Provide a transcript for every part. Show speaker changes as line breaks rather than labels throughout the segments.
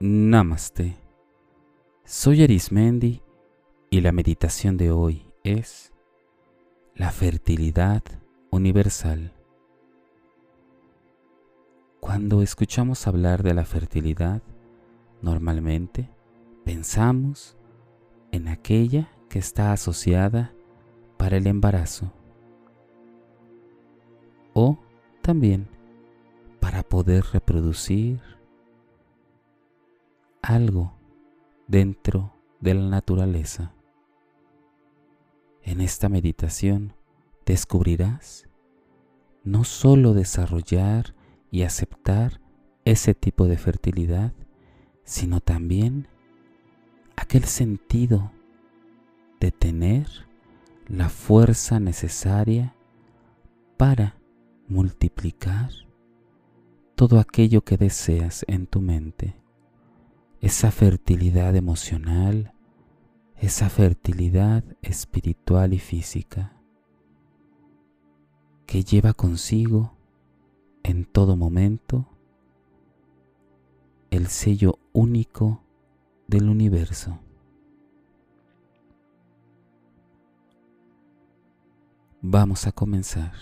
Namaste. Soy Arismendi y la meditación de hoy es la fertilidad universal. Cuando escuchamos hablar de la fertilidad, normalmente pensamos en aquella que está asociada para el embarazo o también para poder reproducir algo dentro de la naturaleza. En esta meditación descubrirás no solo desarrollar y aceptar ese tipo de fertilidad, sino también aquel sentido de tener la fuerza necesaria para multiplicar todo aquello que deseas en tu mente esa fertilidad emocional, esa fertilidad espiritual y física que lleva consigo en todo momento el sello único del universo. Vamos a comenzar.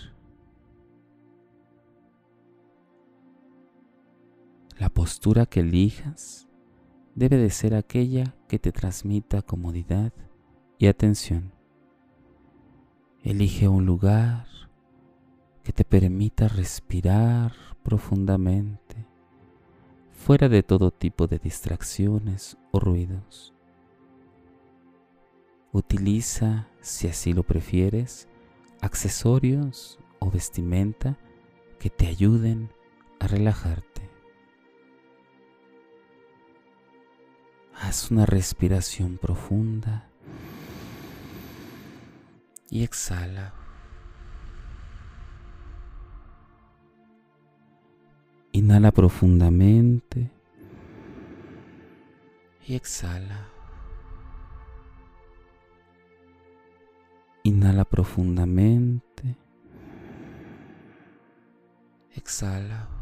La postura que elijas debe de ser aquella que te transmita comodidad y atención. Elige un lugar que te permita respirar profundamente, fuera de todo tipo de distracciones o ruidos. Utiliza, si así lo prefieres, accesorios o vestimenta que te ayuden a relajarte. Haz una respiración profunda y exhala. Inhala profundamente y exhala. Inhala profundamente. Exhala.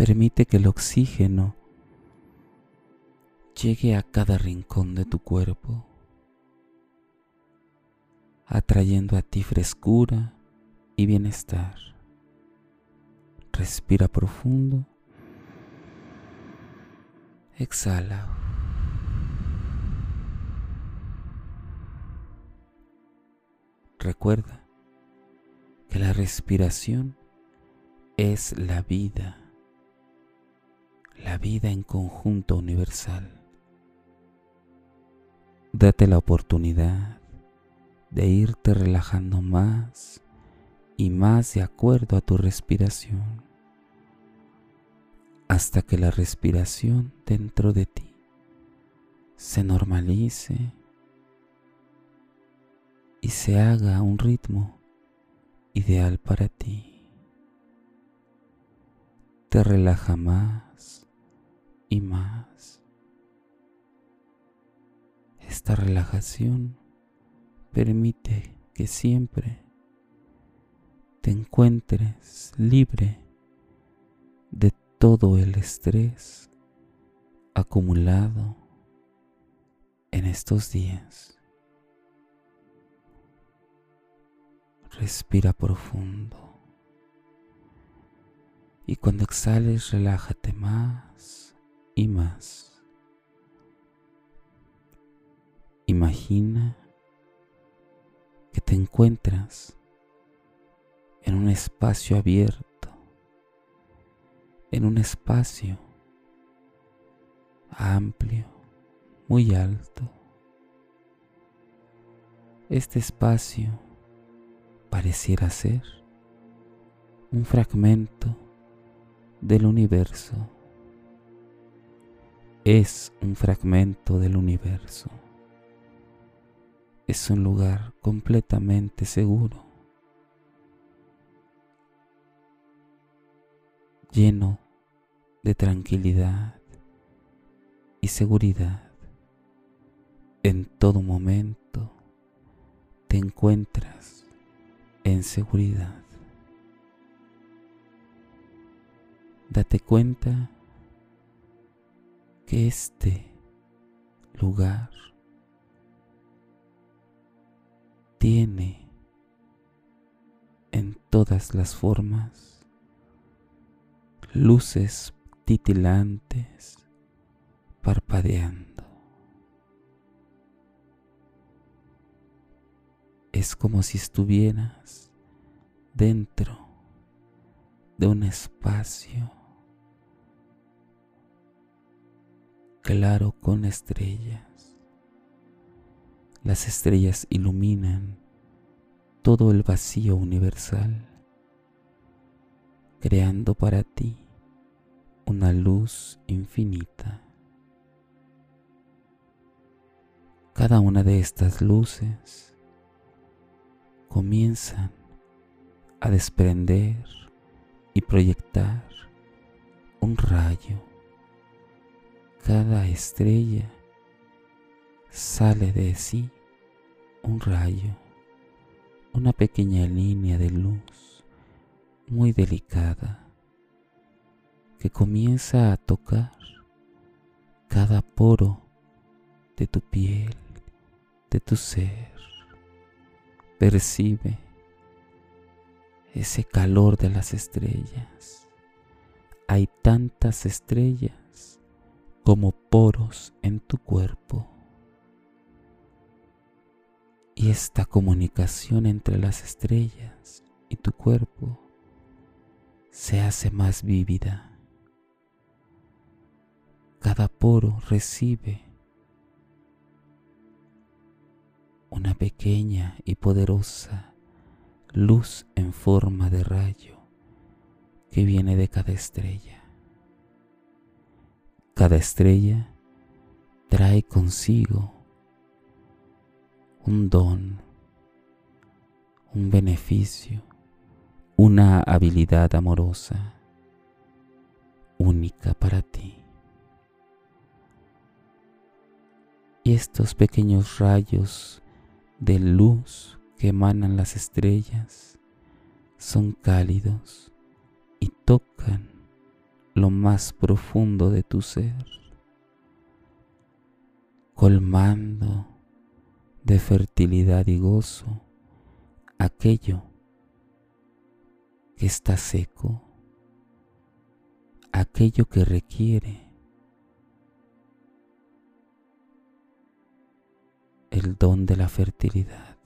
Permite que el oxígeno llegue a cada rincón de tu cuerpo, atrayendo a ti frescura y bienestar. Respira profundo. Exhala. Recuerda que la respiración es la vida la vida en conjunto universal. Date la oportunidad de irte relajando más y más de acuerdo a tu respiración, hasta que la respiración dentro de ti se normalice y se haga un ritmo ideal para ti. Te relaja más y más. Esta relajación permite que siempre te encuentres libre de todo el estrés acumulado en estos días. Respira profundo. Y cuando exhales, relájate más más. Imagina que te encuentras en un espacio abierto, en un espacio amplio, muy alto. Este espacio pareciera ser un fragmento del universo es un fragmento del universo. Es un lugar completamente seguro, lleno de tranquilidad y seguridad. En todo momento te encuentras en seguridad. date cuenta que este lugar tiene en todas las formas luces titilantes parpadeando. Es como si estuvieras dentro de un espacio claro con estrellas. Las estrellas iluminan todo el vacío universal, creando para ti una luz infinita. Cada una de estas luces comienzan a desprender y proyectar un rayo. Cada estrella sale de sí un rayo, una pequeña línea de luz muy delicada que comienza a tocar cada poro de tu piel, de tu ser. Percibe ese calor de las estrellas. Hay tantas estrellas como poros en tu cuerpo. Y esta comunicación entre las estrellas y tu cuerpo se hace más vívida cada poro recibe una pequeña y poderosa luz en forma de rayo que viene de cada estrella. Cada estrella trae consigo un don, un beneficio, una habilidad amorosa única para ti. y estos pequeños rayos de luz que emanan las estrellas son cálidos y tocan lo más profundo de tu ser, colmando de fertilidad y gozo aquello que está seco, aquello que requiere el don de la fertilidad.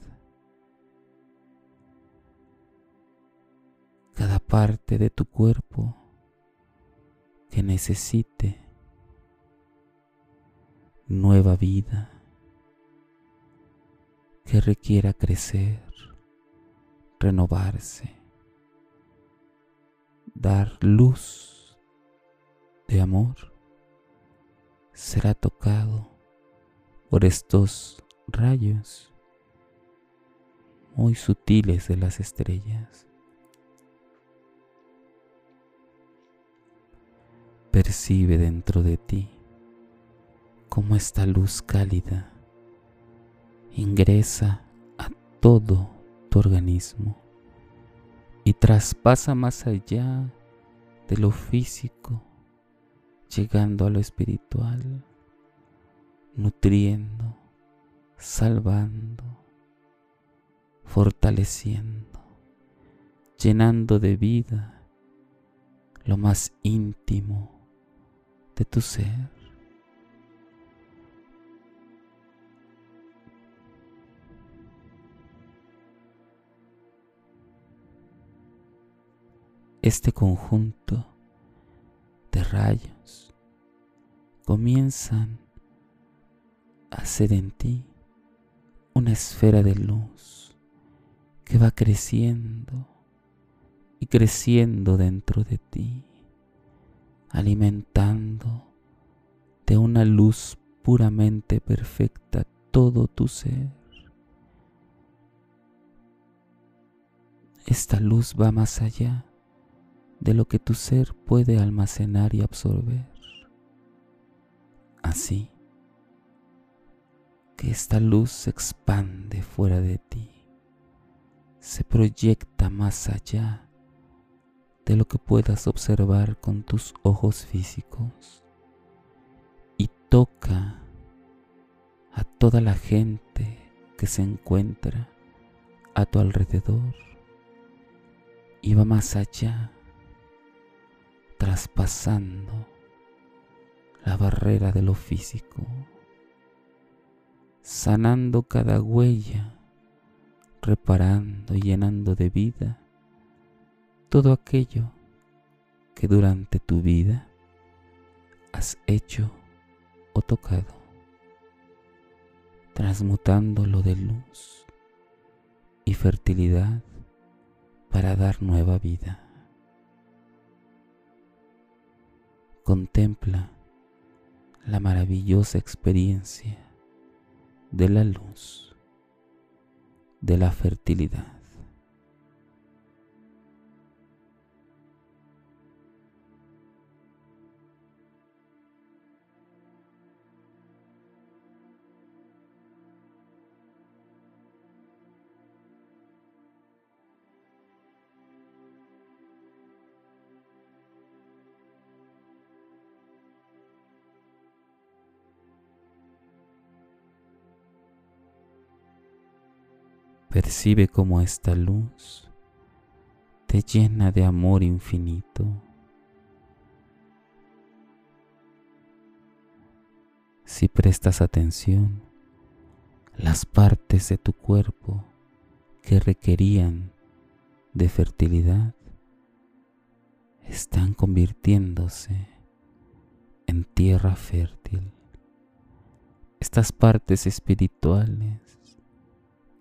Cada parte de tu cuerpo que necesite nueva vida, que requiera crecer, renovarse, dar luz de amor, será tocado por estos rayos muy sutiles de las estrellas. Percibe dentro de ti cómo esta luz cálida ingresa a todo tu organismo y traspasa más allá de lo físico, llegando a lo espiritual, nutriendo salvando, fortaleciendo, llenando de vida lo más íntimo de tu ser. Este conjunto de rayos comienzan a hacer en ti una esfera de luz que va creciendo y creciendo dentro de ti, alimentando de una luz puramente perfecta todo tu ser. Esta luz va más allá de lo que tu ser puede almacenar y absorber. Así, que esta luz se expande fuera de ti, se proyecta más allá de lo que puedas observar con tus ojos físicos. Y toca a toda la gente que se encuentra a tu alrededor. Y va más allá, traspasando la barrera de lo físico, sanando cada huella, reparando y llenando de vida todo aquello que durante tu vida has hecho o tocado, transmutándolo de luz y fertilidad para dar nueva vida. Contempla la maravillosa experiencia de la luz, de la fertilidad. Percibe cómo esta luz te llena de amor infinito. Si prestas atención, las partes de tu cuerpo que requerían de fertilidad están convirtiéndose en tierra fértil. Estas partes espirituales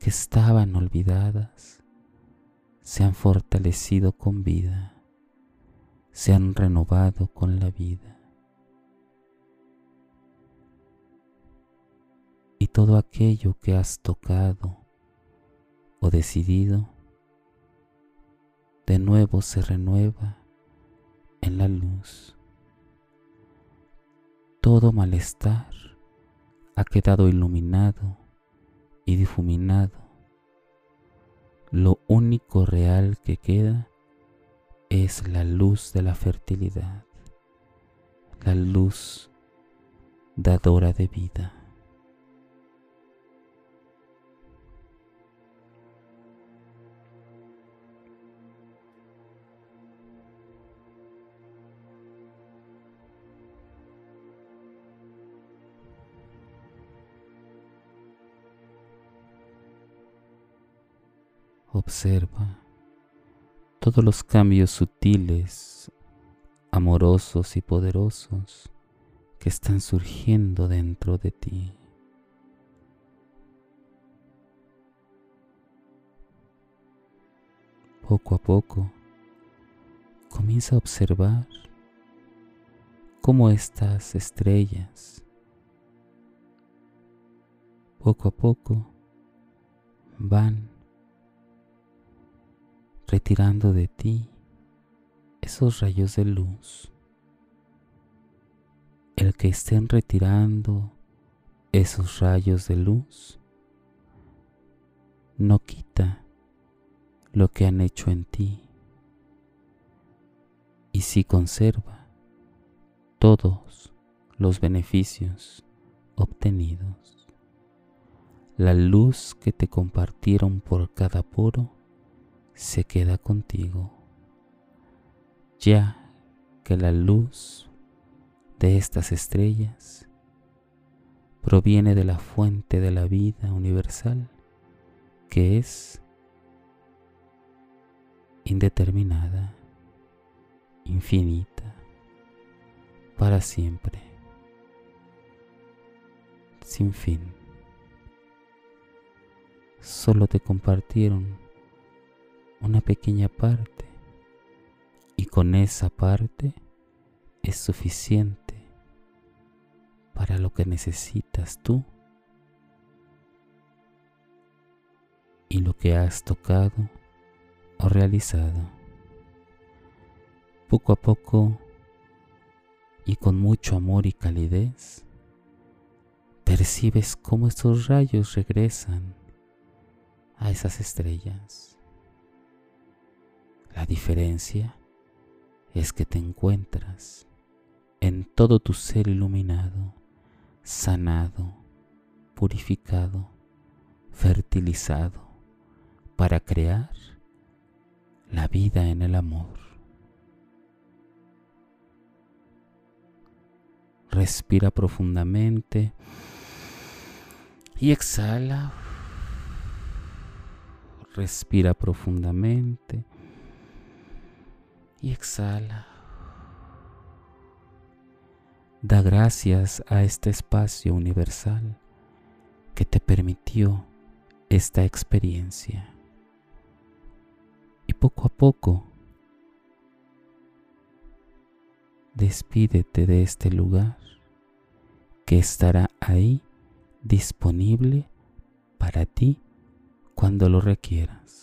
que estaban olvidadas se han fortalecido con vida, se han renovado con la vida. Y todo aquello que has tocado o decidido, de nuevo se renueva en la luz. Todo malestar ha quedado iluminado y difuminado. Lo único real que queda es la luz de la fertilidad, la luz dadora de vida. Observa todos los cambios sutiles, amorosos y poderosos que están surgiendo dentro de ti. Poco a poco, comienza a observar cómo estas estrellas, poco a poco, van retirando de ti esos rayos de luz. El que estén retirando esos rayos de luz no quita lo que han hecho en ti y sí conserva todos los beneficios obtenidos. La luz que te compartieron por cada poro se queda contigo, ya que la luz de estas estrellas proviene de la fuente de la vida universal que es indeterminada, infinita, para siempre, sin fin. Solo te compartieron una pequeña parte y con esa parte es suficiente para lo que necesitas tú y lo que has tocado o realizado. Poco a poco y con mucho amor y calidez, percibes cómo estos rayos regresan a esas estrellas. La diferencia es que te encuentras en todo tu ser iluminado, sanado, purificado, fertilizado para crear la vida en el amor. Respira profundamente y exhala. Respira profundamente y exhala. Da gracias a este espacio universal que te permitió esta experiencia. Y poco a poco, despídete de este lugar que estará ahí disponible para ti cuando lo requieras.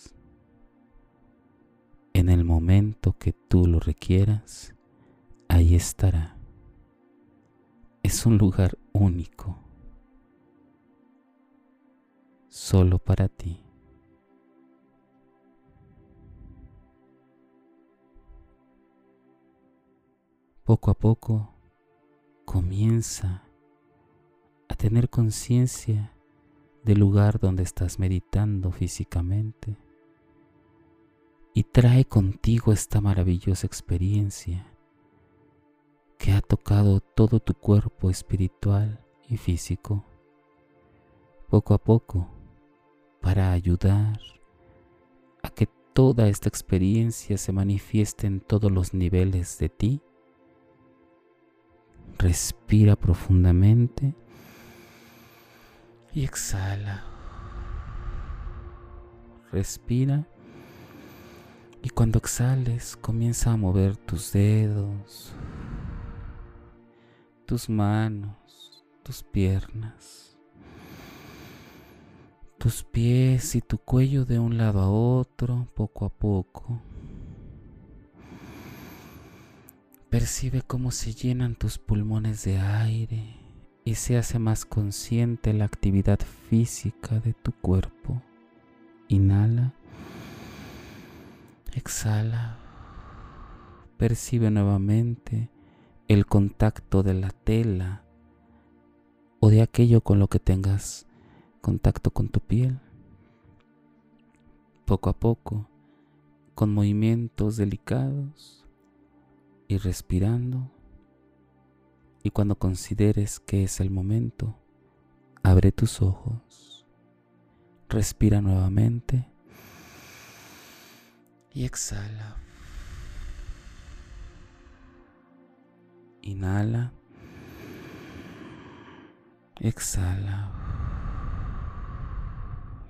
En el momento que tú lo requieras, ahí estará. Es un lugar único, solo para ti. Poco a poco comienza a tener conciencia del lugar donde estás meditando físicamente y trae contigo esta maravillosa experiencia que ha tocado todo tu cuerpo espiritual y físico, poco a poco, para ayudar a que toda esta experiencia se manifieste en todos los niveles de ti. Respira profundamente y exhala. Respira y cuando exhales comienza a mover tus dedos, tus manos, tus piernas, tus pies y tu cuello de un lado a otro poco a poco. Percibe cómo se llenan tus pulmones de aire y se hace más consciente la actividad física de tu cuerpo. Inhala, exhala, percibe nuevamente el contacto de la tela o de aquello con lo que tengas contacto con tu piel. Poco a poco, con movimientos delicados y respirando, y cuando consideres que es el momento, abre tus ojos, respira nuevamente y exhala. Inhala. Exhala.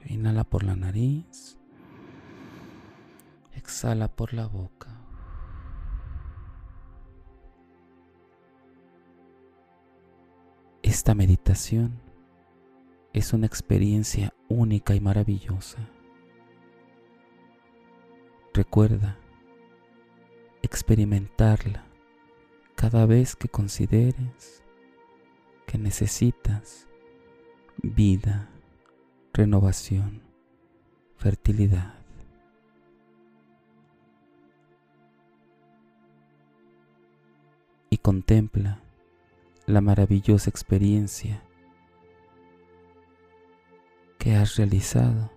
Inhala por la nariz. Exhala por la boca. Esta meditación es una experiencia única y maravillosa. Recuerda experimentarla cada vez que consideres que necesitas vida, renovación, fertilidad. Y contempla la maravillosa experiencia que has realizado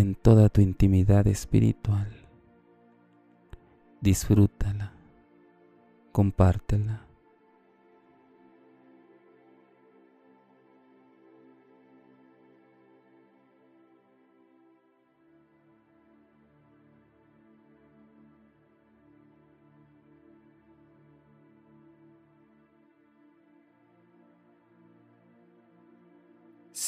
en toda tu intimidad espiritual. Disfrútala, compártela.